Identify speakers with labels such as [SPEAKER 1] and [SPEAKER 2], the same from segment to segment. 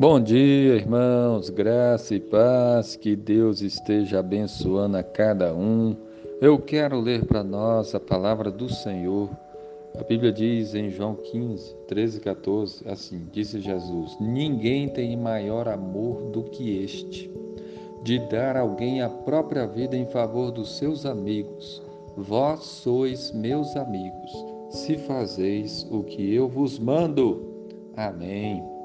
[SPEAKER 1] Bom dia, irmãos, graça e paz, que Deus esteja abençoando a cada um. Eu quero ler para nós a palavra do Senhor. A Bíblia diz em João 15, 13 e 14, assim: Disse Jesus: Ninguém tem maior amor do que este, de dar alguém a própria vida em favor dos seus amigos. Vós sois meus amigos, se fazeis o que eu vos mando. Amém.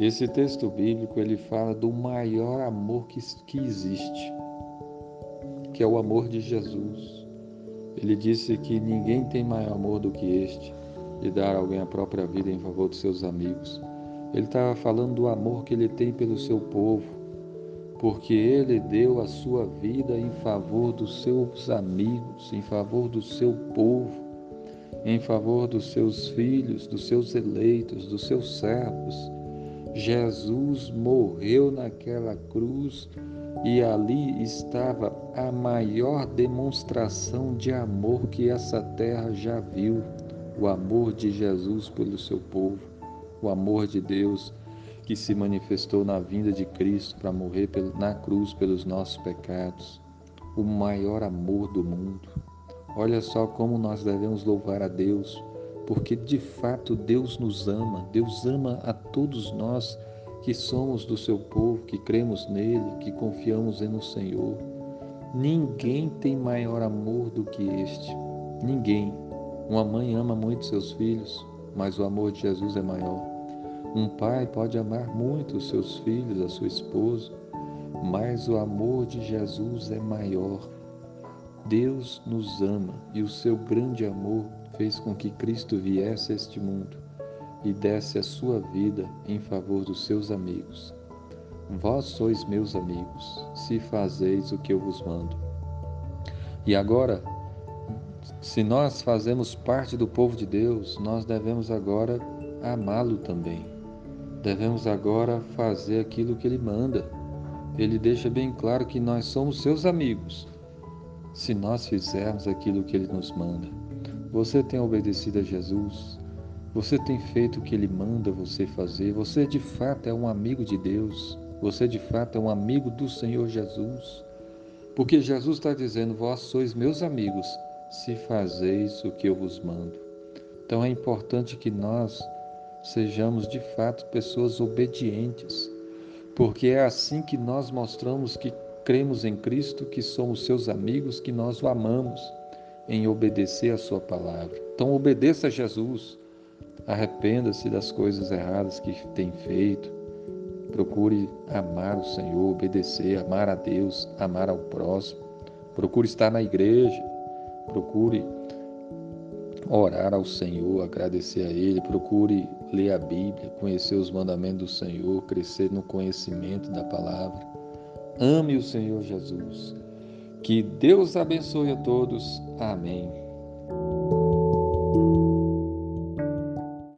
[SPEAKER 1] Esse texto bíblico ele fala do maior amor que, que existe, que é o amor de Jesus. Ele disse que ninguém tem maior amor do que este, de dar alguém a própria vida em favor dos seus amigos. Ele estava falando do amor que ele tem pelo seu povo, porque ele deu a sua vida em favor dos seus amigos, em favor do seu povo, em favor dos seus filhos, dos seus eleitos, dos seus servos Jesus morreu naquela cruz e ali estava a maior demonstração de amor que essa terra já viu o amor de Jesus pelo seu povo, o amor de Deus que se manifestou na vinda de Cristo para morrer na cruz pelos nossos pecados, o maior amor do mundo. Olha só como nós devemos louvar a Deus porque de fato Deus nos ama, Deus ama a todos nós que somos do seu povo, que cremos nele, que confiamos no Senhor. Ninguém tem maior amor do que este. Ninguém. Uma mãe ama muito seus filhos, mas o amor de Jesus é maior. Um pai pode amar muito os seus filhos, a sua esposa, mas o amor de Jesus é maior. Deus nos ama e o seu grande amor fez com que Cristo viesse a este mundo e desse a sua vida em favor dos seus amigos. Vós sois meus amigos, se fazeis o que eu vos mando. E agora, se nós fazemos parte do povo de Deus, nós devemos agora amá-lo também. Devemos agora fazer aquilo que ele manda. Ele deixa bem claro que nós somos seus amigos, se nós fizermos aquilo que ele nos manda. Você tem obedecido a Jesus? Você tem feito o que Ele manda você fazer? Você de fato é um amigo de Deus? Você de fato é um amigo do Senhor Jesus? Porque Jesus está dizendo: Vós sois meus amigos, se fazeis o que eu vos mando. Então é importante que nós sejamos de fato pessoas obedientes, porque é assim que nós mostramos que cremos em Cristo, que somos seus amigos, que nós o amamos em obedecer a Sua palavra. Então, obedeça a Jesus, arrependa-se das coisas erradas que tem feito, procure amar o Senhor, obedecer, amar a Deus, amar ao próximo, procure estar na igreja, procure orar ao Senhor, agradecer a Ele, procure ler a Bíblia, conhecer os mandamentos do Senhor, crescer no conhecimento da palavra. Ame o Senhor Jesus. Que Deus abençoe a todos. Amém.